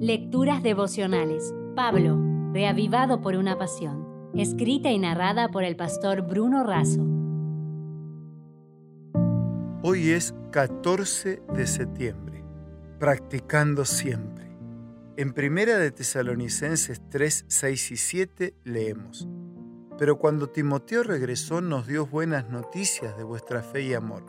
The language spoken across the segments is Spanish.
Lecturas devocionales. Pablo, reavivado por una pasión. Escrita y narrada por el pastor Bruno Razo. Hoy es 14 de septiembre. Practicando siempre. En Primera de Tesalonicenses 3, 6 y 7 leemos. Pero cuando Timoteo regresó nos dio buenas noticias de vuestra fe y amor,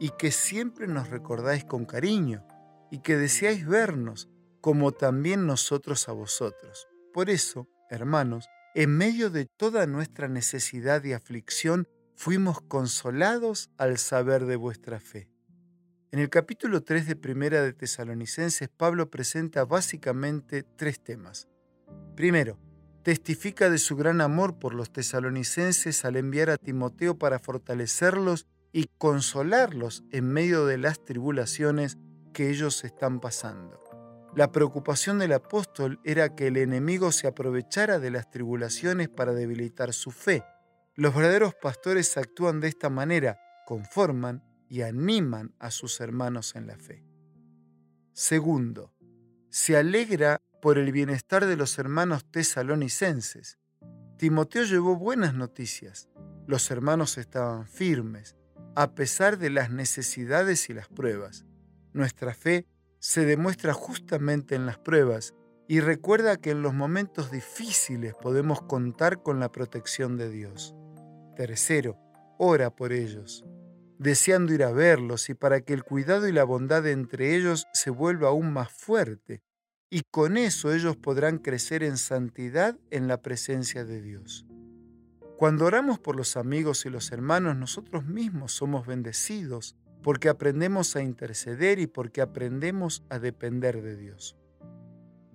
y que siempre nos recordáis con cariño, y que deseáis vernos, como también nosotros a vosotros. Por eso, hermanos, en medio de toda nuestra necesidad y aflicción, fuimos consolados al saber de vuestra fe. En el capítulo 3 de Primera de Tesalonicenses, Pablo presenta básicamente tres temas. Primero, testifica de su gran amor por los tesalonicenses al enviar a Timoteo para fortalecerlos y consolarlos en medio de las tribulaciones que ellos están pasando. La preocupación del apóstol era que el enemigo se aprovechara de las tribulaciones para debilitar su fe. Los verdaderos pastores actúan de esta manera, conforman y animan a sus hermanos en la fe. Segundo, se alegra por el bienestar de los hermanos tesalonicenses. Timoteo llevó buenas noticias. Los hermanos estaban firmes, a pesar de las necesidades y las pruebas. Nuestra fe se demuestra justamente en las pruebas y recuerda que en los momentos difíciles podemos contar con la protección de Dios. Tercero, ora por ellos, deseando ir a verlos y para que el cuidado y la bondad entre ellos se vuelva aún más fuerte, y con eso ellos podrán crecer en santidad en la presencia de Dios. Cuando oramos por los amigos y los hermanos, nosotros mismos somos bendecidos porque aprendemos a interceder y porque aprendemos a depender de Dios.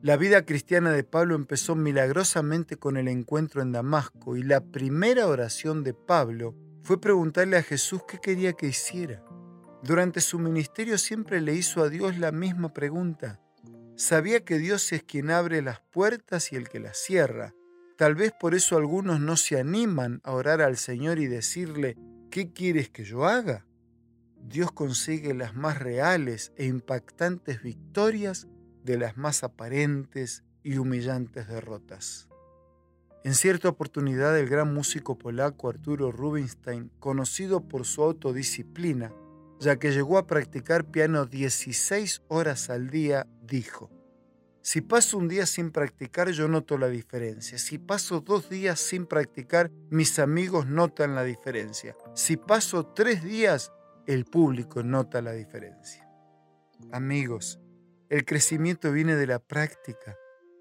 La vida cristiana de Pablo empezó milagrosamente con el encuentro en Damasco y la primera oración de Pablo fue preguntarle a Jesús qué quería que hiciera. Durante su ministerio siempre le hizo a Dios la misma pregunta. Sabía que Dios es quien abre las puertas y el que las cierra. Tal vez por eso algunos no se animan a orar al Señor y decirle, ¿qué quieres que yo haga? Dios consigue las más reales e impactantes victorias de las más aparentes y humillantes derrotas. En cierta oportunidad el gran músico polaco Arturo Rubinstein, conocido por su autodisciplina, ya que llegó a practicar piano 16 horas al día, dijo, si paso un día sin practicar yo noto la diferencia. Si paso dos días sin practicar, mis amigos notan la diferencia. Si paso tres días, el público nota la diferencia. Amigos, el crecimiento viene de la práctica.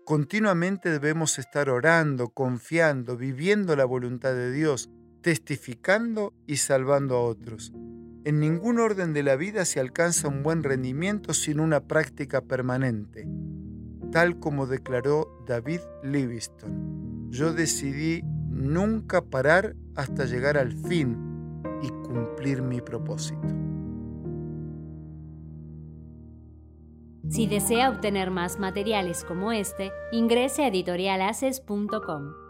Continuamente debemos estar orando, confiando, viviendo la voluntad de Dios, testificando y salvando a otros. En ningún orden de la vida se alcanza un buen rendimiento sin una práctica permanente, tal como declaró David Livingstone. Yo decidí nunca parar hasta llegar al fin y cumplir mi propósito. Si desea obtener más materiales como este, ingrese a editorialaces.com.